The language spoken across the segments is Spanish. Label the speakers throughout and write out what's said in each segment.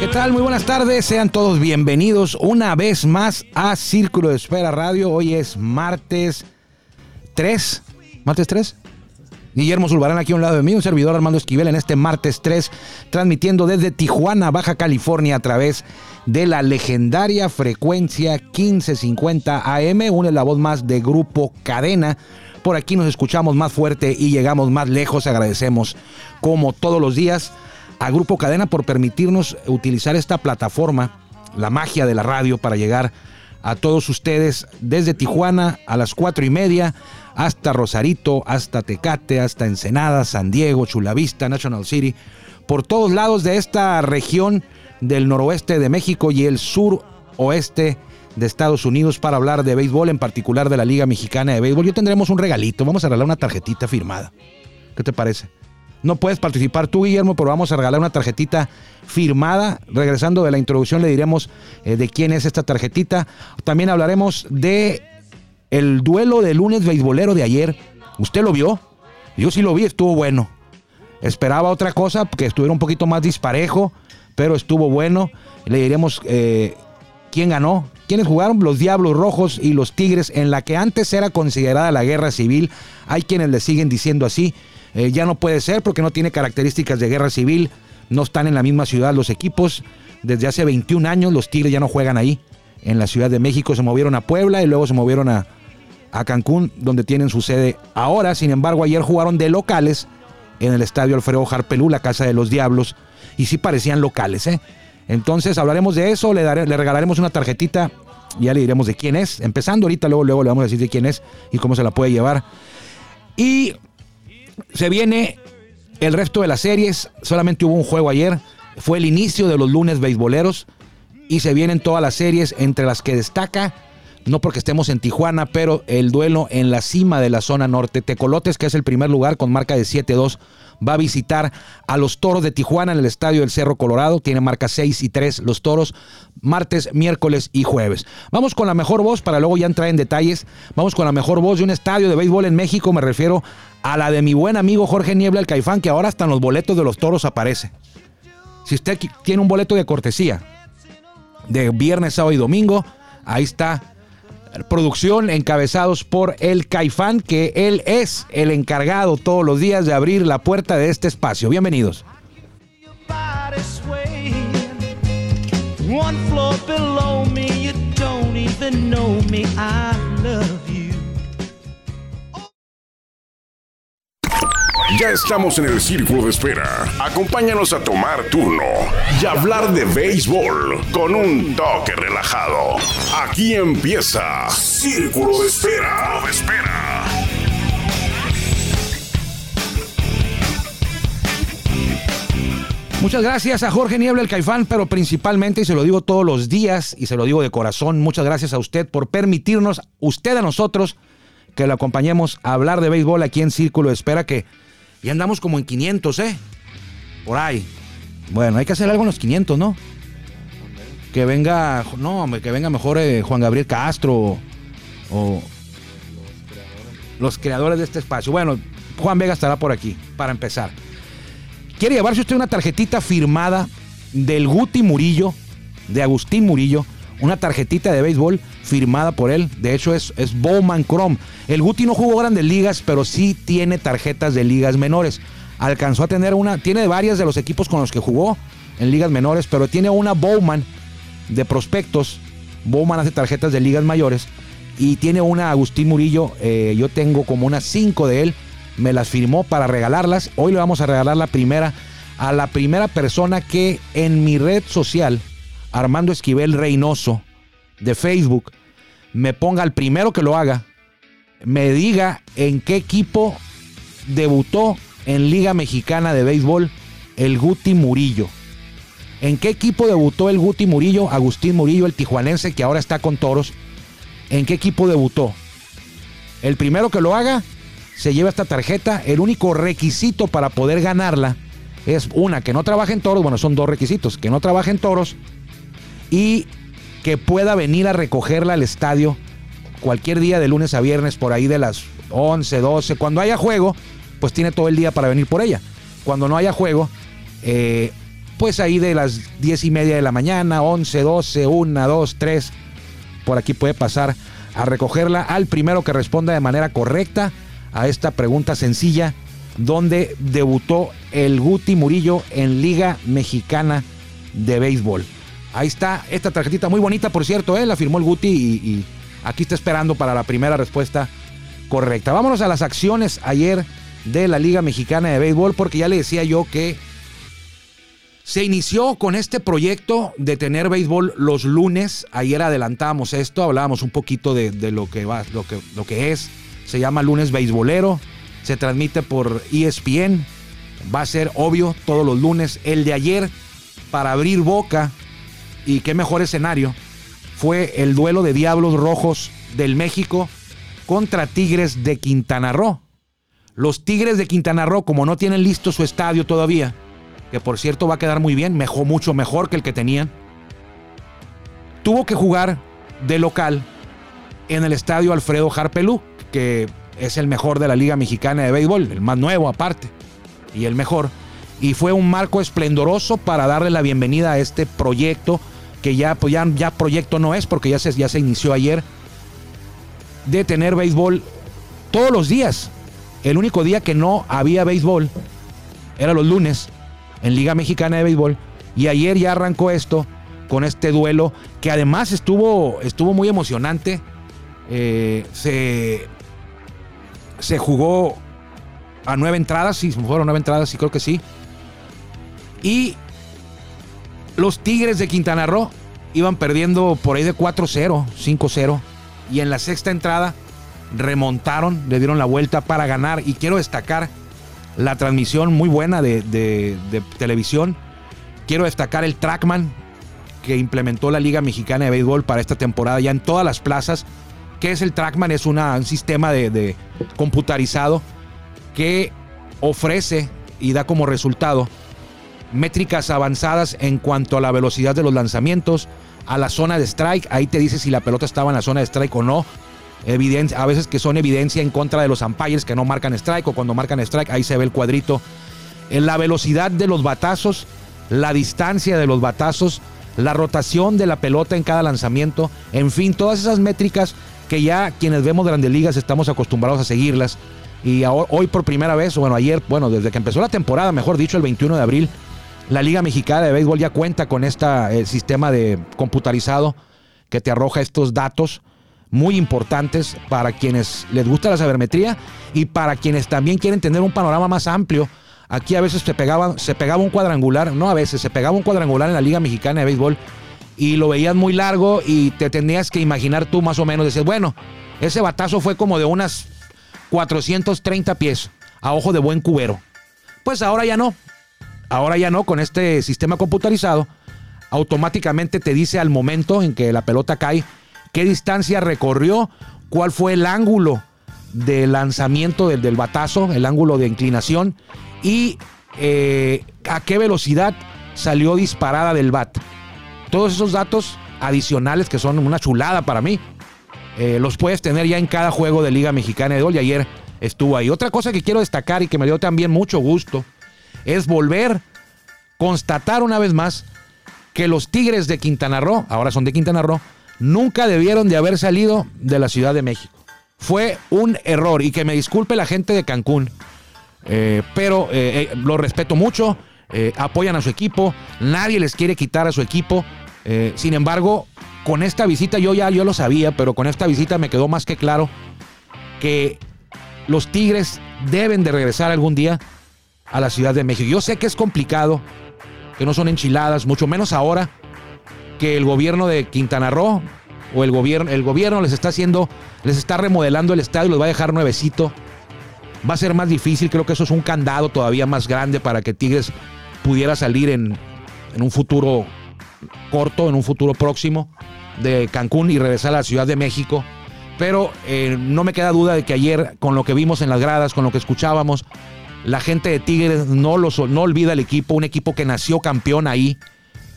Speaker 1: ¿Qué tal? Muy buenas tardes, sean todos bienvenidos una vez más a Círculo de Espera Radio. Hoy es martes 3, martes 3. Guillermo Zulbarán aquí a un lado de mí, un servidor Armando Esquivel en este martes 3, transmitiendo desde Tijuana, Baja California, a través de la legendaria frecuencia 1550 AM, una la voz más de Grupo Cadena. Por aquí nos escuchamos más fuerte y llegamos más lejos. Agradecemos, como todos los días, a Grupo Cadena por permitirnos utilizar esta plataforma, la magia de la radio, para llegar a todos ustedes desde Tijuana a las cuatro y media hasta Rosarito, hasta Tecate, hasta Ensenada, San Diego, Chulavista, National City, por todos lados de esta región del noroeste de México y el sur oeste de Estados Unidos para hablar de béisbol, en particular de la Liga Mexicana de Béisbol. Yo tendremos un regalito, vamos a regalar una tarjetita firmada. ¿Qué te parece? No puedes participar tú, Guillermo, pero vamos a regalar una tarjetita firmada. Regresando de la introducción le diremos eh, de quién es esta tarjetita. También hablaremos de el duelo de lunes beisbolero de ayer. ¿Usted lo vio? Yo sí lo vi, estuvo bueno. Esperaba otra cosa, que estuviera un poquito más disparejo, pero estuvo bueno. Le diremos eh, quién ganó. ¿Quiénes jugaron? Los Diablos Rojos y los Tigres, en la que antes era considerada la guerra civil. Hay quienes le siguen diciendo así. Eh, ya no puede ser porque no tiene características de guerra civil. No están en la misma ciudad los equipos. Desde hace 21 años los Tigres ya no juegan ahí. En la Ciudad de México se movieron a Puebla y luego se movieron a, a Cancún, donde tienen su sede ahora. Sin embargo, ayer jugaron de locales en el estadio Alfredo Harpelú, la casa de los Diablos, y sí parecían locales, ¿eh? Entonces hablaremos de eso, le, daré- le regalaremos una tarjetita, y ya le diremos de quién es. Empezando ahorita, luego, luego le vamos a decir de quién es y cómo se la puede llevar. Y se viene el resto de las series. Solamente hubo un juego ayer. Fue el inicio de los lunes beisboleros. Y se vienen todas las series entre las que destaca, no porque estemos en Tijuana, pero el duelo en la cima de la zona norte. Tecolotes, que es el primer lugar con marca de 7-2, va a visitar a los Toros de Tijuana en el estadio del Cerro Colorado. Tiene marca 6 y 3 los Toros, martes, miércoles y jueves. Vamos con la mejor voz para luego ya entrar en detalles. Vamos con la mejor voz de un estadio de béisbol en México. Me refiero a la de mi buen amigo Jorge Niebla, el Caifán, que ahora hasta en los boletos de los Toros aparece. Si usted tiene un boleto de cortesía de viernes, sábado y domingo, ahí está producción encabezados por el Caifán, que él es el encargado todos los días de abrir la puerta de este espacio. Bienvenidos.
Speaker 2: Ya estamos en el círculo de espera. Acompáñanos a tomar turno y hablar de béisbol con un toque relajado. Aquí empieza Círculo de Espera. De espera.
Speaker 1: Muchas gracias a Jorge Niebla, el Caifán, pero principalmente, y se lo digo todos los días, y se lo digo de corazón, muchas gracias a usted por permitirnos, usted a nosotros, que lo acompañemos a hablar de béisbol aquí en Círculo de Espera, que ya andamos como en 500, ¿eh? Por ahí. Bueno, hay que hacer algo en los 500, ¿no? Que venga, no, que venga mejor eh, Juan Gabriel Castro o, o los creadores de este espacio. Bueno, Juan Vega estará por aquí, para empezar. ¿Quiere llevarse usted una tarjetita firmada del Guti Murillo, de Agustín Murillo? Una tarjetita de béisbol firmada por él. De hecho, es, es Bowman Chrome. El Guti no jugó grandes ligas, pero sí tiene tarjetas de ligas menores. Alcanzó a tener una, tiene varias de los equipos con los que jugó en ligas menores, pero tiene una Bowman de prospectos. Bowman hace tarjetas de ligas mayores. Y tiene una Agustín Murillo. eh, yo tengo como unas cinco de él me las firmó para regalarlas. Hoy le vamos a regalar la primera a la primera persona que en mi red social, Armando Esquivel Reynoso, de Facebook, me ponga al primero que lo haga, me diga en qué equipo debutó en Liga Mexicana de Béisbol el Guti Murillo. ¿En qué equipo debutó el Guti Murillo? Agustín Murillo, el tijuanense que ahora está con Toros. ¿En qué equipo debutó? El primero que lo haga se lleva esta tarjeta. El único requisito para poder ganarla es una, que no trabaje en toros. Bueno, son dos requisitos. Que no trabaje en toros y que pueda venir a recogerla al estadio cualquier día de lunes a viernes por ahí de las 11, 12. Cuando haya juego, pues tiene todo el día para venir por ella. Cuando no haya juego, eh, pues ahí de las 10 y media de la mañana, 11, 12, 1, 2, 3, por aquí puede pasar a recogerla al primero que responda de manera correcta a esta pregunta sencilla, donde debutó el Guti Murillo en Liga Mexicana de Béisbol. Ahí está esta tarjetita muy bonita, por cierto, ¿eh? la firmó el Guti y, aquí está esperando para la primera respuesta correcta. Vámonos a las acciones ayer de la Liga Mexicana de Béisbol, porque ya le decía yo que se inició con este proyecto de tener béisbol los lunes. Ayer adelantábamos esto, hablábamos un poquito de, lo, que va, lo, que, lo que es. Se llama lunes beisbolero. Se transmite por ESPN. Va a ser obvio todos los lunes. El de ayer, para abrir boca, y qué mejor escenario, fue el duelo de Diablos Rojos del México contra Tigres de Quintana Roo. Los Tigres de Quintana Roo, como no tienen listo su estadio todavía, que por cierto va a quedar muy bien, mejor, mucho mejor que el que tenían. Tuvo que jugar de local en el estadio Alfredo Harpelú, que es el mejor de la Liga Mexicana de Béisbol, el más nuevo aparte, y el mejor. Y fue un marco esplendoroso para darle la bienvenida a este proyecto, que ya, pues ya, proyecto no es, porque ya se, ya se inició ayer, de tener béisbol todos los días. El único día que no había béisbol era los lunes en Liga Mexicana de Béisbol. Y ayer ya arrancó esto con este duelo que además estuvo, estuvo muy emocionante. Eh, se, se jugó a nueve entradas, sí, fueron nueve entradas, sí creo que sí. Y los Tigres de Quintana Roo iban perdiendo por ahí de 4-0, 5-0. Y en la sexta entrada remontaron, le dieron la vuelta para ganar. Y quiero destacar la transmisión muy buena de, televisión. Quiero destacar el Trackman que implementó la Liga Mexicana de Béisbol para esta temporada ya en todas las plazas. ¿Qué es el Trackman? Es un sistema de, computarizado que ofrece y da como resultado métricas avanzadas en cuanto a la velocidad de los lanzamientos, a la zona de strike. Ahí te dice si la pelota estaba en la zona de strike o no a veces que son evidencia en contra de los umpires que no marcan strike o cuando marcan strike, ahí se ve el cuadrito. En la velocidad de los batazos, la distancia de los batazos, la rotación de la pelota en cada lanzamiento, en fin, todas esas métricas que ya quienes vemos grandes ligas estamos acostumbrados a seguirlas. Y hoy por primera vez, o bueno, ayer, bueno, desde que empezó la temporada, mejor dicho, el 21 de abril, la Liga Mexicana de Béisbol ya cuenta con este sistema de computarizado que te arroja estos datos muy importantes para quienes les gusta la sabermetría y para quienes también quieren tener un panorama más amplio. Aquí a veces se pegaba, un cuadrangular, no a veces, se pegaba un cuadrangular en la Liga Mexicana de Béisbol y lo veías muy largo y te tenías que imaginar tú más o menos, decías, bueno, ese batazo fue como de unas 430 pies a ojo de buen cubero. Pues ahora ya no, ahora ya no, con este sistema computarizado, automáticamente te dice al momento en que la pelota cae, qué distancia recorrió, cuál fue el ángulo de lanzamiento del, batazo, el ángulo de inclinación y eh, a qué velocidad salió disparada del bat. Todos esos datos adicionales que son una chulada para mí, eh, los puedes tener ya en cada juego de Liga Mexicana de Gol y ayer estuvo ahí. Otra cosa que quiero destacar y que me dio también mucho gusto es volver, constatar una vez más que los Tigres de Quintana Roo, ahora son de Quintana Roo, nunca debieron de haber salido de la Ciudad de México. Fue un error y que me disculpe la gente de Cancún, eh, pero eh, eh, lo respeto mucho, apoyan a su equipo, nadie les quiere quitar a su equipo. sin embargo, con esta visita yo ya yo lo sabía, pero con esta visita me quedó más que claro que los Tigres deben de regresar algún día a la Ciudad de México. Yo sé que es complicado, que no son enchiladas, mucho menos ahora que el gobierno de Quintana Roo o el gobierno, el gobierno les está haciendo, les está remodelando el estadio, los va a dejar nuevecito. Va a ser más difícil, creo que eso es un candado todavía más grande para que Tigres pudiera salir en, en un futuro corto, en un futuro próximo de Cancún y regresar a la Ciudad de México. Pero eh, no me queda duda de que ayer, con lo que vimos en las gradas, con lo que escuchábamos, la gente de Tigres no, no olvida el equipo, un equipo que nació campeón ahí.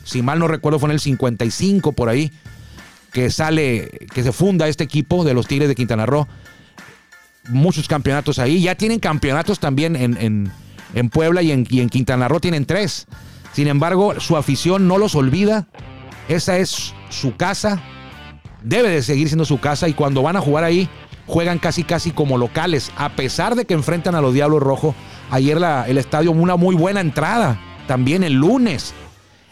Speaker 1: Si mal no recuerdo, fue en el 55 por ahí, que sale, que se funda este equipo de los Tigres de Quintana Roo. Muchos campeonatos ahí. Ya tienen campeonatos también en, en, Puebla y en, y en Quintana Roo tienen tres. Sin embargo, su afición no los olvida. Esa es su casa. Debe de seguir siendo su casa. Y cuando van a jugar ahí, juegan casi casi como locales. A pesar de que enfrentan a los Diablos Rojos. Ayer el estadio, una muy buena entrada. También el lunes.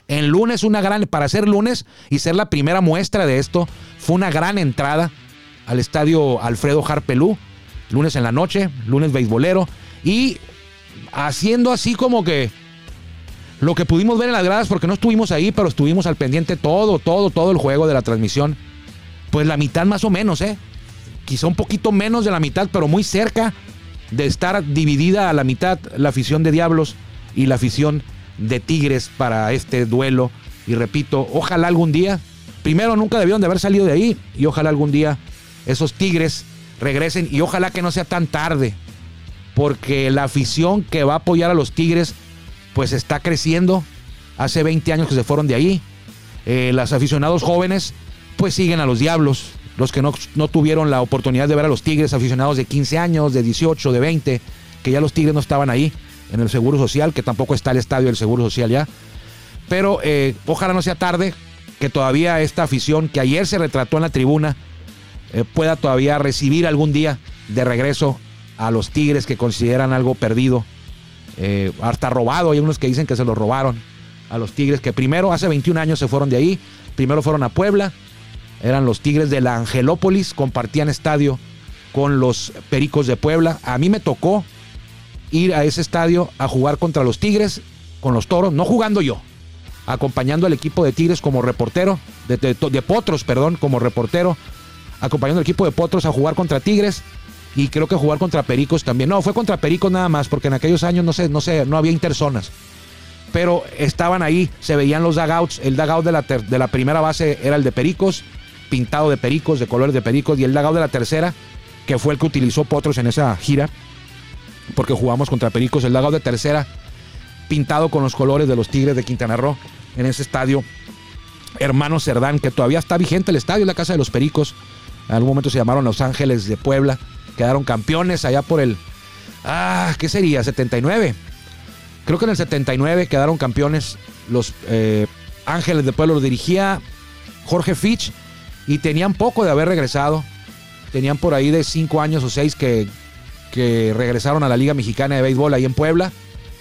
Speaker 1: En lunes, una gran. Para ser lunes y ser la primera muestra de esto, fue una gran entrada al estadio Alfredo Harpelú. Lunes en la noche, lunes beisbolero. Y haciendo así como que lo que pudimos ver en las gradas, porque no estuvimos ahí, pero estuvimos al pendiente todo, todo, todo el juego de la transmisión. Pues la mitad más o menos, ¿eh? Quizá un poquito menos de la mitad, pero muy cerca de estar dividida a la mitad la afición de Diablos y la afición de Tigres para este duelo. Y repito, ojalá algún día, primero nunca debieron de haber salido de ahí, y ojalá algún día esos Tigres regresen y ojalá que no sea tan tarde, porque la afición que va a apoyar a los Tigres pues está creciendo. Hace 20 años que se fueron de ahí. Eh, los aficionados jóvenes pues siguen a los diablos. Los que no, no, tuvieron la oportunidad de ver a los Tigres, aficionados de 15 años, de 18, de 20, que ya los Tigres no estaban ahí en el Seguro Social, que tampoco está el estadio del Seguro Social ya. Pero eh, ojalá no sea tarde, que todavía esta afición que ayer se retrató en la tribuna eh, pueda todavía recibir algún día de regreso a los Tigres que consideran algo perdido eh, hasta robado. Hay unos que dicen que se lo robaron a los Tigres, que primero, hace 21 años se fueron de ahí. Primero fueron a Puebla. Eran los Tigres de la Angelópolis. Compartían estadio con los Pericos de Puebla. A mí me tocó ir a ese estadio a jugar contra los Tigres, con los Toros, no jugando yo, acompañando al equipo de Tigres como reportero, de, Potros, perdón, como reportero, acompañando al equipo de Potros a jugar contra Tigres y creo que jugar contra Pericos también. No, fue contra Pericos nada más, porque en aquellos años no sé, no sé, no había interzonas. Pero estaban ahí, se veían los dugouts. El dugout de la, de la primera base era el de Pericos, pintado de Pericos, de colores de Pericos, y el dugout de la tercera, que fue el que utilizó Potros en esa gira, porque jugamos contra Pericos. El dugout de tercera, pintado con los colores de los Tigres de Quintana Roo, en ese estadio. Hermano Cerdán, que todavía está vigente el estadio, la casa de los Pericos. En algún momento se llamaron Los Ángeles de Puebla quedaron campeones allá por el. Ah, ¿qué sería? 79. Creo que en el 79 quedaron campeones los eh, Ángeles de Pueblo. Los dirigía Jorge Fitch y tenían poco de haber regresado. Tenían por ahí de 5 años o 6 que, que regresaron a la Liga Mexicana de Béisbol ahí en Puebla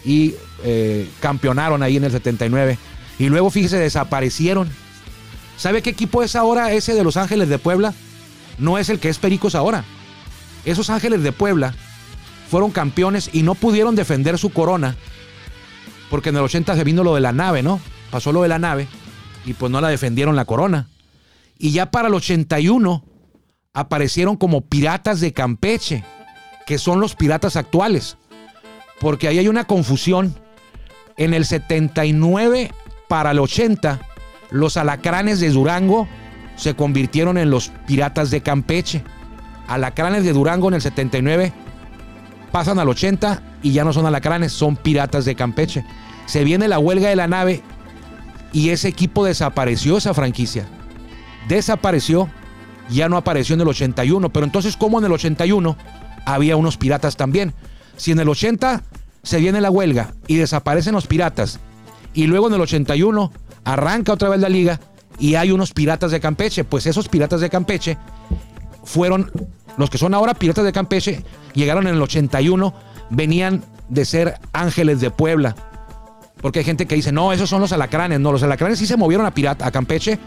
Speaker 1: y eh, campeonaron ahí en el 79. Y luego, fíjese, desaparecieron. ¿Sabe qué equipo es ahora ese de Los Ángeles de Puebla? No es el que es Pericos ahora. Esos Ángeles de Puebla fueron campeones y no pudieron defender su corona. Porque en el 80 se vino lo de la nave, ¿no? Pasó lo de la nave y pues no la defendieron la corona. Y ya para el 81 aparecieron como piratas de Campeche, que son los piratas actuales. Porque ahí hay una confusión. En el 79 para el 80, los alacranes de Durango se convirtieron en los piratas de Campeche. Alacranes de Durango en el 79 pasan al 80 y ya no son alacranes, son piratas de Campeche. Se viene la huelga de la nave y ese equipo desapareció, esa franquicia. Desapareció, ya no apareció en el 81, pero entonces como en el 81 había unos piratas también. Si en el 80 se viene la huelga y desaparecen los piratas y luego en el 81 arranca otra vez la liga y hay unos piratas de Campeche, pues esos piratas de Campeche fueron los que son ahora Piratas de Campeche, llegaron en el 81, venían de ser Ángeles de Puebla. Porque hay gente que dice, no, esos son los alacranes. No, los alacranes sí se movieron a, Pirata, a Campeche,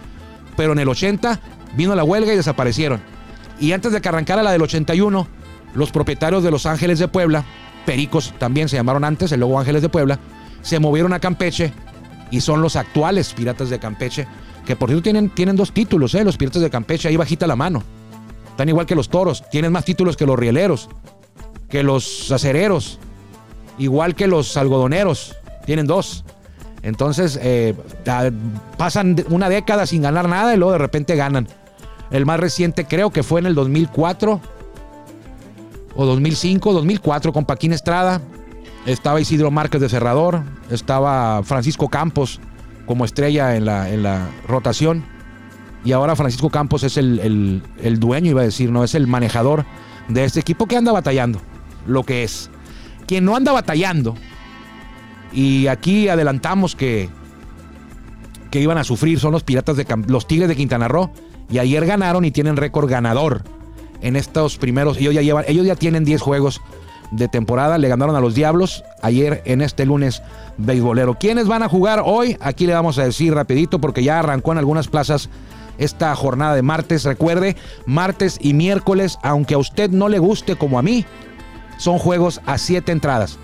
Speaker 1: pero en el 80 vino la huelga y desaparecieron. Y antes de que arrancara la del 81, los propietarios de los Ángeles de Puebla, Pericos también se llamaron antes, el luego Ángeles de Puebla, se movieron a Campeche y son los actuales Piratas de Campeche, Que por cierto tienen, tienen dos títulos, ¿eh? Los Piratas de Campeche, ahí bajita la mano. Están igual que los toros. Tienen más títulos que los rieleros, que los acereros, igual que los algodoneros. Tienen dos. Entonces, eh, pasan una década sin ganar nada y luego de repente ganan. El más reciente creo que fue en el 2004 o 2005, 2004 con Paquín Estrada. Estaba Isidro Márquez de cerrador, estaba Francisco Campos como estrella en la, en la rotación. Y ahora Francisco Campos es el, el, dueño, iba a decir, no es el manejador de este equipo que anda batallando, lo que es. Quien no anda batallando, y aquí adelantamos que, que iban a sufrir, son los piratas de los Tigres de Quintana Roo. Y ayer ganaron y tienen récord ganador en estos primeros. Ellos ya ellos ya tienen 10 juegos de temporada. Le ganaron a los Diablos ayer en este lunes beisbolero. ¿Quiénes van a jugar hoy? Aquí le vamos a decir rapidito porque ya arrancó en algunas plazas esta jornada de martes. Recuerde, martes y miércoles, aunque a usted no le guste como a mí, son juegos a siete entradas.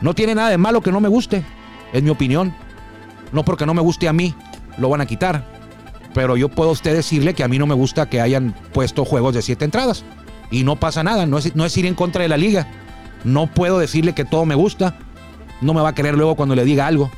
Speaker 1: No tiene nada de malo que no me guste, es mi opinión. No porque no me guste a mí, lo van a quitar. Pero yo puedo usted decirle que a mí no me gusta que hayan puesto juegos de siete entradas. Y no pasa nada, no es, no es ir en contra de la liga. No puedo decirle que todo me gusta. No me va a querer luego cuando le diga algo.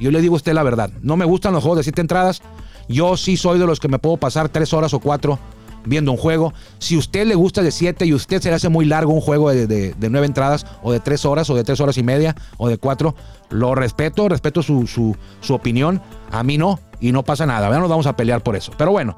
Speaker 1: Yo le digo a usted la verdad. No me gustan los juegos de siete entradas. Yo sí soy de los que me puedo pasar tres horas o cuatro viendo un juego. Si usted le gusta de 7 y usted se le hace muy largo un juego de, de, 9 entradas o de 3 horas o de 3 horas y media o de 4, lo respeto, respeto su, su, su, opinión. A mí no y no pasa nada. Ya nos vamos a pelear por eso. Pero bueno.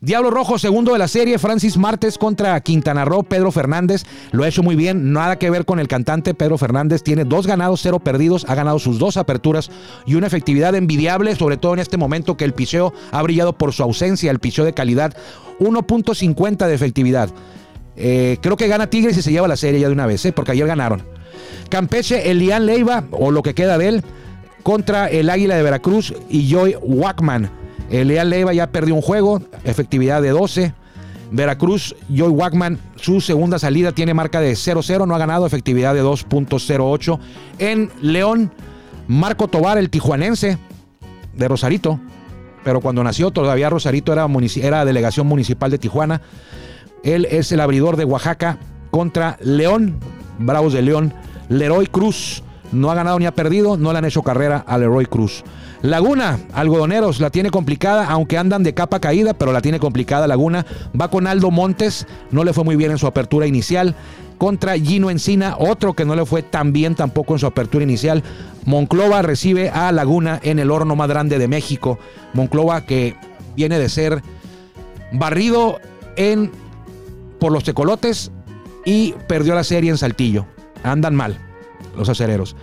Speaker 1: Diablo Rojo, segundo de la serie, Francis Martes contra Quintana Roo, Pedro Fernández, lo ha hecho muy bien, nada que ver con el cantante Pedro Fernández, tiene dos ganados, cero perdidos, ha ganado sus dos aperturas y una efectividad envidiable, sobre todo en este momento que el picheo ha brillado por su ausencia, el picheo de calidad, 1.50 de efectividad. Eh, creo que gana Tigres y se lleva la serie ya de una vez, ¿eh? porque ayer ganaron. Campeche, Elian Leiva, o lo que queda de él, contra el Águila de Veracruz y Joy Wackman. El Leal Leiva ya perdió un juego, efectividad de 12. Veracruz, Joy Wackman, su segunda salida tiene marca de 0-0, no ha ganado, efectividad de 2.08. En León, Marco Tobar, el tijuanense de Rosarito, pero cuando nació todavía Rosarito era, era delegación municipal de Tijuana. Él es el abridor de Oaxaca contra León, Bravos de León. Leroy Cruz no ha ganado ni ha perdido, no le han hecho carrera a Leroy Cruz. Laguna, algodoneros, la tiene complicada, aunque andan de capa caída, pero la tiene complicada Laguna. Va con Aldo Montes, no le fue muy bien en su apertura inicial. Contra Gino Encina, otro que no le fue tan bien tampoco en su apertura inicial. Monclova recibe a Laguna en el horno más grande de México. Monclova que viene de ser barrido en por los tecolotes y perdió la serie en Saltillo. Andan mal los acereros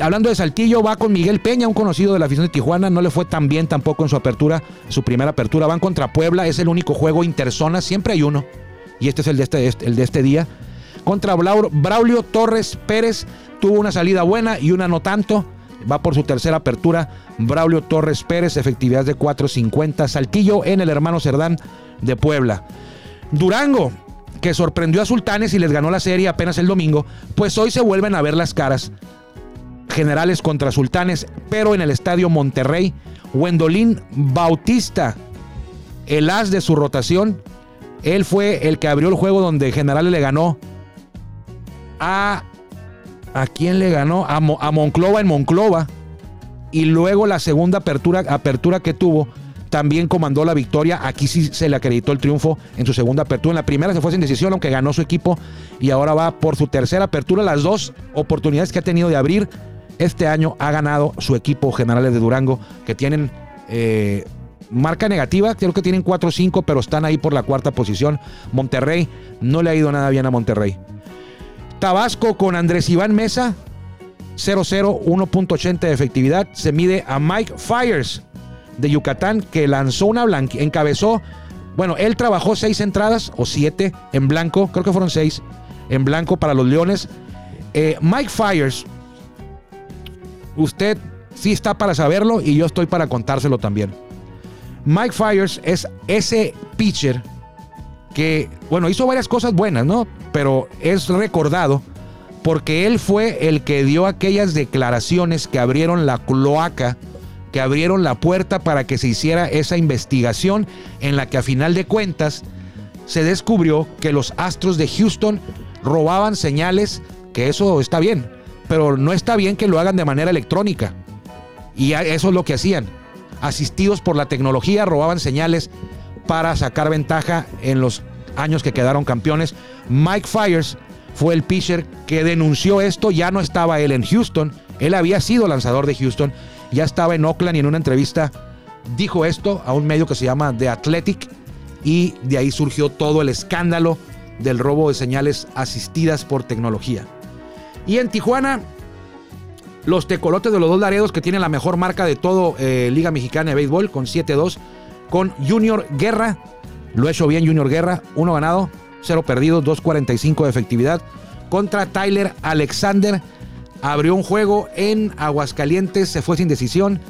Speaker 1: hablando de Saltillo, va con Miguel Peña, un conocido de la afición de Tijuana. No le fue tan bien tampoco en su apertura, su primera apertura. Van contra Puebla, es el único juego interzona, siempre hay uno. Y este es el de este, el de este día. Contra Braulio Torres Pérez, tuvo una salida buena y una no tanto. Va por su tercera apertura. Braulio Torres Pérez, efectividad de 4.50. Saltillo en el hermano Cerdán de Puebla. Durango, que sorprendió a Sultanes y les ganó la serie apenas el domingo, pues hoy se vuelven a ver las caras generales contra sultanes, pero en el estadio Monterrey, Wendolín Bautista, el as de su rotación, él fue el que abrió el juego donde Generales le ganó a... ¿A quién le ganó? A, a Monclova en Monclova. Y luego la segunda apertura, apertura que tuvo también comandó la victoria. Aquí sí se le acreditó el triunfo en su segunda apertura. En la primera se fue sin decisión, aunque ganó su equipo. Y ahora va por su tercera apertura. Las dos oportunidades que ha tenido de abrir este año ha ganado su equipo Generales de Durango, que tienen eh, marca negativa, creo que tienen 4-5, pero están ahí por la cuarta posición. Monterrey, no le ha ido nada bien a Monterrey. Tabasco con Andrés Iván Mesa, 0-0, 1.80 de efectividad. Se mide a Mike Fires de Yucatán, que lanzó una blanca, encabezó. Bueno, él trabajó seis entradas o siete en blanco, creo que fueron seis en blanco para los Leones. Eh, Mike Fires Usted sí está para saberlo y yo estoy para contárselo también. Mike Fires es ese pitcher que, bueno, hizo varias cosas buenas, ¿no? Pero es recordado porque él fue el que dio aquellas declaraciones que abrieron la cloaca que abrieron la puerta para que se hiciera esa investigación en la que a final de cuentas se descubrió que los Astros de Houston robaban señales, que eso está bien, pero no está bien que lo hagan de manera electrónica. Y eso es lo que hacían. Asistidos por la tecnología, robaban señales para sacar ventaja en los años que quedaron campeones. Mike Fires fue el pitcher que denunció esto, ya no estaba él en Houston, él había sido lanzador de Houston, ya estaba en Oakland y en una entrevista dijo esto a un medio que se llama The Athletic y de ahí surgió todo el escándalo del robo de señales asistidas por tecnología. Y en Tijuana, los tecolotes de los dos Laredos que tienen la mejor marca de todo eh, Liga Mexicana de Béisbol con 7-2, con Junior Guerra, lo ha hecho bien Junior Guerra, uno ganado, cero perdido, 2.45 de efectividad, contra Tyler Alexander, abrió un juego en Aguascalientes, se fue sin decisión,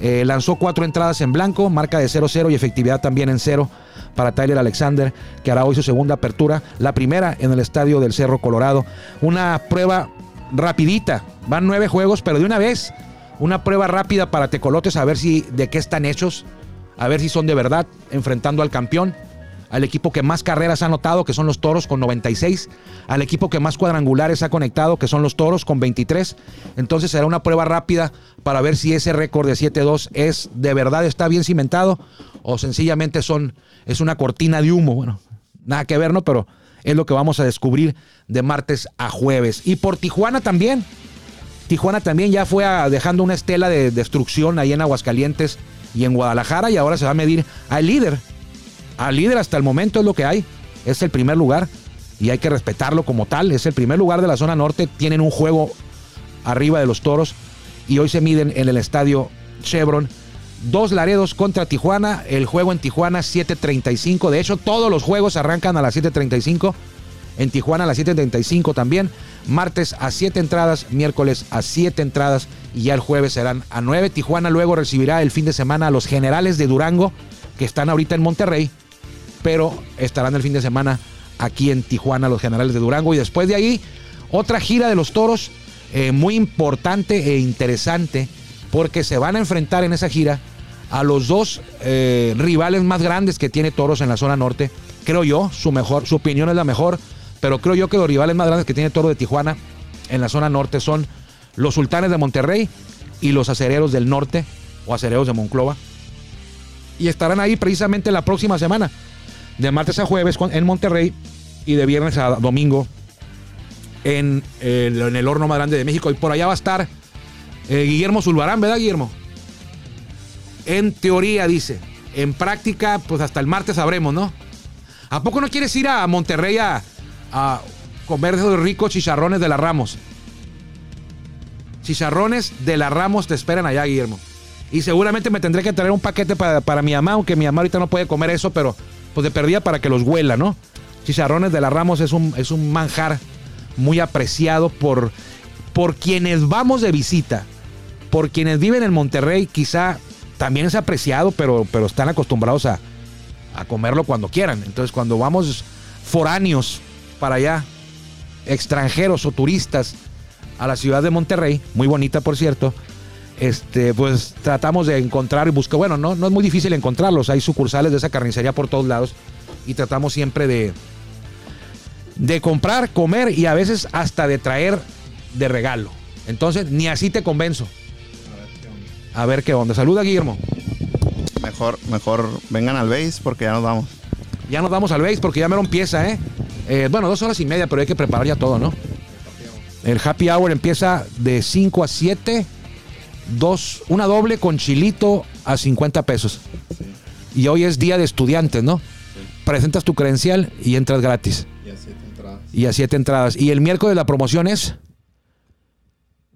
Speaker 1: eh, lanzó cuatro entradas en blanco, marca de 0-0 y efectividad también en cero para Tyler Alexander, que hará hoy su segunda apertura, la primera en el estadio del Cerro Colorado. Una prueba rapidita, van nueve juegos, pero de una vez, una prueba rápida para Tecolotes a ver si de qué están hechos, a ver si son de verdad, enfrentando al campeón al equipo que más carreras ha anotado, que son los Toros con 96, al equipo que más cuadrangulares ha conectado, que son los Toros con 23. Entonces será una prueba rápida para ver si ese récord de 7-2 es de verdad está bien cimentado o sencillamente son es una cortina de humo. Bueno, nada que ver, ¿no? Pero es lo que vamos a descubrir de martes a jueves. Y por Tijuana también. Tijuana también ya fue dejando una estela de destrucción ahí en Aguascalientes y en Guadalajara y ahora se va a medir al líder al líder hasta el momento es lo que hay. Es el primer lugar y hay que respetarlo como tal. Es el primer lugar de la zona norte. Tienen un juego arriba de los toros y hoy se miden en el estadio Chevron. Dos Laredos contra Tijuana. El juego en Tijuana 7.35. De hecho, todos los juegos arrancan a las 7.35. En Tijuana a las 7.35 también. Martes a 7 entradas, miércoles a 7 entradas y ya el jueves serán a 9. Tijuana luego recibirá el fin de semana a los generales de Durango que están ahorita en Monterrey pero estarán el fin de semana aquí en Tijuana los generales de Durango. Y después de ahí, otra gira de los toros eh, muy importante e interesante, porque se van a enfrentar en esa gira a los dos eh, rivales más grandes que tiene Toros en la zona norte. Creo yo, su, mejor, su opinión es la mejor, pero creo yo que los rivales más grandes que tiene Toro de Tijuana en la zona norte son los Sultanes de Monterrey y los Acereros del Norte o Acereros de Monclova. Y estarán ahí precisamente la próxima semana de martes a jueves en Monterrey y de viernes a domingo en el, horno más grande de México. Y por allá va a estar eh, Guillermo Zulbarán, ¿verdad, Guillermo? En teoría, dice. En práctica, pues hasta el martes sabremos, ¿no? ¿A poco no quieres ir a Monterrey a, a comer esos ricos chicharrones de la Ramos? Chicharrones de la Ramos te esperan allá, Guillermo. Y seguramente me tendré que traer un paquete para, para mi mamá, aunque mi mamá ahorita no puede comer eso, pero pues de perdida para que los huela, ¿no? Chicharrones de la Ramos es un, es un manjar muy apreciado por, por quienes vamos de visita, por quienes viven en Monterrey, quizá también es apreciado, pero, pero están acostumbrados a, a comerlo cuando quieran. Entonces, cuando vamos foráneos para allá, extranjeros o turistas a la ciudad de Monterrey, muy bonita por cierto, este, pues tratamos de encontrar y buscar, bueno, no, no es muy difícil encontrarlos, hay sucursales de esa carnicería por todos lados y tratamos siempre de, de comprar, comer y a veces hasta de traer de regalo. Entonces, ni así te convenzo. A ver qué onda. Saluda, Guillermo.
Speaker 3: Mejor, mejor vengan al base porque ya nos vamos.
Speaker 1: Ya nos vamos al base porque ya me lo empieza, ¿eh? ¿eh? Bueno, dos horas y media, pero hay que preparar ya todo, ¿no? El happy hour empieza de 5 a 7 dos, una doble con chilito a 50 pesos. Y hoy es día de estudiantes, ¿no? Presentas tu credencial y entras gratis.
Speaker 3: Y a siete entradas.
Speaker 1: Y a siete entradas. ¿Y el miércoles la promoción es?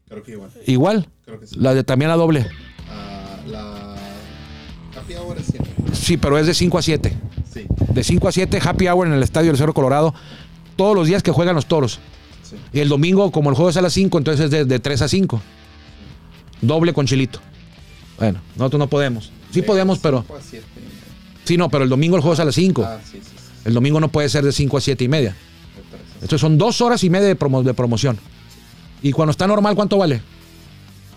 Speaker 3: Creo que igual.
Speaker 1: ¿Igual?
Speaker 3: Creo que sí.
Speaker 1: La de también la doble.
Speaker 3: Ah, la happy hour es siete.
Speaker 1: Sí, pero es de 5 a 7.
Speaker 3: Sí.
Speaker 1: De 5 a 7, happy hour en el estadio del Cerro Colorado. Todos los días que juegan los toros.
Speaker 3: Sí.
Speaker 1: Y el domingo, como el juego es a las 5, entonces es de, de 3 a 5. Doble con chilito. Bueno, nosotros no podemos. Sí podemos, pero. Sí, no, pero el domingo el juego es a las 5.
Speaker 3: Ah, sí, sí, sí.
Speaker 1: El domingo no puede ser de 5 a 7 y media. Entonces son dos horas y media de, promo- de promoción. Y cuando está normal, ¿cuánto vale?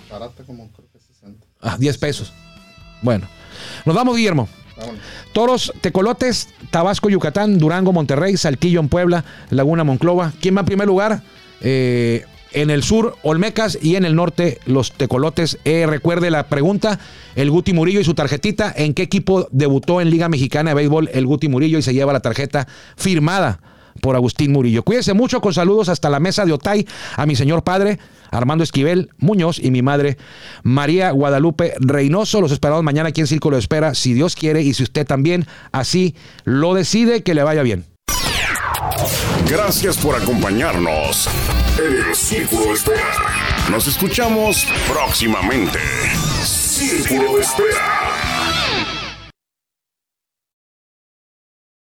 Speaker 3: Barata como creo que 60.
Speaker 1: Ah, 10 pesos. Bueno, nos vamos, Guillermo. Toros, Tecolotes, Tabasco, Yucatán, Durango, Monterrey, Salquillo en Puebla, Laguna Monclova. ¿Quién va en primer lugar? Eh, en el sur, Olmecas y en el norte, los Tecolotes. Eh, recuerde la pregunta, el Guti Murillo y su tarjetita. ¿En qué equipo debutó en Liga Mexicana de Béisbol el Guti Murillo y se lleva la tarjeta firmada por Agustín Murillo? Cuídese mucho, con saludos hasta la mesa de Otay, a mi señor padre, Armando Esquivel Muñoz y mi madre María Guadalupe Reynoso. Los esperamos mañana aquí en Círculo de Espera, si Dios quiere y si usted también así lo decide, que le vaya bien.
Speaker 2: Gracias por acompañarnos en el Círculo de Espera. Nos escuchamos próximamente. Círculo de Espera.